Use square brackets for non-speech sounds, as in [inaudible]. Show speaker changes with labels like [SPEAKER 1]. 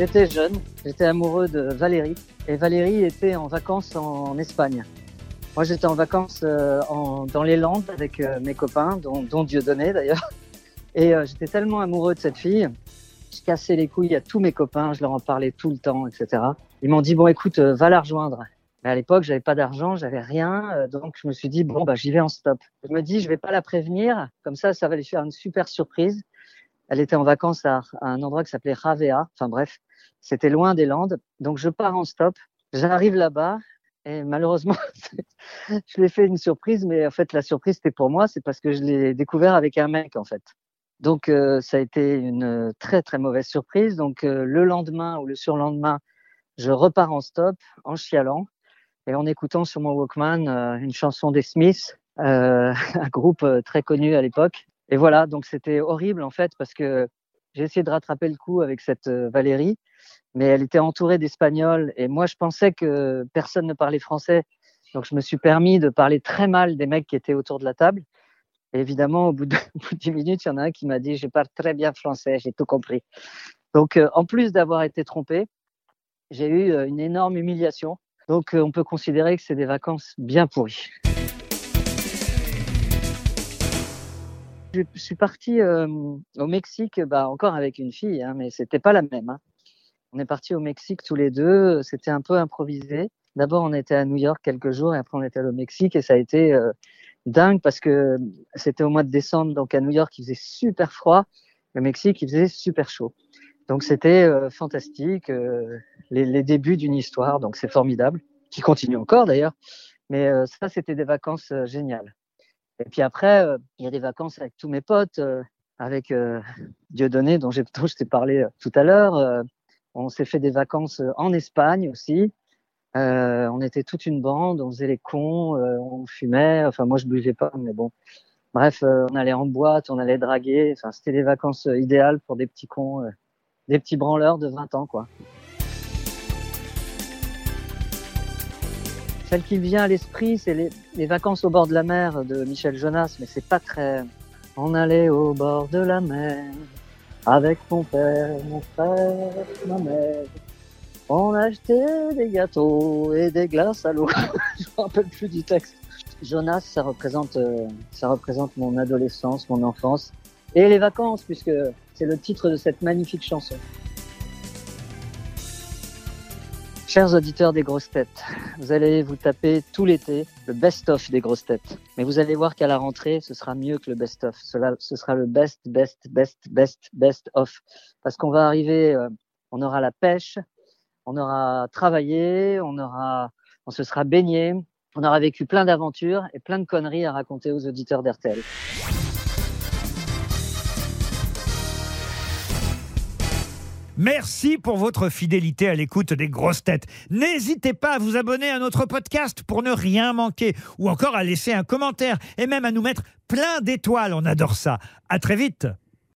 [SPEAKER 1] j'étais jeune, j'étais amoureux de Valérie et Valérie était en vacances en, Espagne. Moi, j'étais en vacances euh, en, dans les Landes avec euh, mes copains, dont, dont Dieudonné [laughs] d'ailleurs. Et euh, j'étais tellement amoureux de cette fille, je cassais les couilles à tous mes copains, je leur en parlais tout le temps, etc. Ils m'ont dit bon, écoute, va la rejoindre. Mais à l'époque, j'avais pas d'argent, j'avais rien, donc je me suis dit bon, bah j'y vais en stop. Je me dis, je vais pas la prévenir, comme ça, ça va lui faire une super surprise. Elle était en vacances à, un endroit qui s'appelait Ravea. Enfin bref, c'était loin des Landes. Donc je pars en stop. J'arrive là-bas et malheureusement, [laughs] je lui ai fait une surprise. Mais en fait, la surprise c'était pour moi. C'est parce que je l'ai découvert avec un mec en fait. Donc euh, ça a été une très très mauvaise surprise. Donc euh, le lendemain ou le surlendemain, je repars en stop en chialant et en écoutant sur mon Walkman euh, une chanson des Smiths, [laughs] un groupe très connu à l'époque. Et voilà, donc c'était horrible en fait parce que j'ai essayé de rattraper le coup avec cette euh, Valérie, mais elle était entourée d'Espagnols et moi je pensais que personne ne parlait français, donc je me suis permis de parler très mal des mecs qui étaient autour de la table. Et évidemment, au bout de, [laughs] dix minutes, il y en a un qui m'a dit je parle très bien français, j'ai tout compris. Donc euh, en plus d'avoir été trompé, j'ai eu euh, une énorme humiliation. Donc on peut considérer que c'est des vacances bien pourries. Je suis parti euh, au Mexique, bah, encore avec une fille, hein, mais c'était pas la même. Hein. On est parti au Mexique tous les deux. C'était un peu improvisé. D'abord, on était à New York quelques jours et après, on était au Mexique et ça a été euh, dingue parce que c'était au mois de décembre. Donc, à New York, il faisait super froid. Le Mexique, il faisait super chaud. Donc, c'était euh, fantastique. Les, les, débuts d'une histoire. Donc, c'est formidable. Qui continue encore d'ailleurs. Mais ça, c'était des vacances géniales. Et puis après, euh, il y a des vacances avec tous mes potes, euh, avec euh, Dieudonné, dont, dont je t'ai parlé tout à l'heure. On s'est fait des vacances en Espagne aussi. on était toute une bande, on faisait les cons, on fumait. Enfin, moi, je buvais pas, mais bon. Bref, on allait en boîte, on allait draguer. Enfin, c'était des vacances idéales pour des petits cons, des petits branleurs de 20 ans, quoi. Celle qui vient à l'esprit, c'est les, vacances au bord de la mer de Michel Jonas, mais c'est pas très. On allait au bord de la mer avec mon père, mon frère, ma mère. On achetait des gâteaux et des glaces à l'eau. [laughs] Je me rappelle plus du texte. Jonas, ça représente, euh, ça représente mon adolescence, mon enfance et les vacances, puisque c'est le titre de cette magnifique chanson. Chers auditeurs des grosses têtes, vous allez vous taper tout l'été le best-of des grosses têtes. Mais vous allez voir qu'à la rentrée, ce sera mieux que le best-of. Ce sera le best, best, best, best, best-of. Parce qu'on va arriver, euh, on aura la pêche, on aura travaillé, on aura, on se sera baigné, on aura vécu plein d'aventures et plein de conneries à raconter aux auditeurs d'RTL.
[SPEAKER 2] Merci pour votre fidélité à l'écoute des grosses têtes. N'hésitez pas à vous abonner à notre podcast pour ne rien manquer ou encore à laisser un commentaire et même à nous mettre plein d'étoiles. On adore ça. À très vite.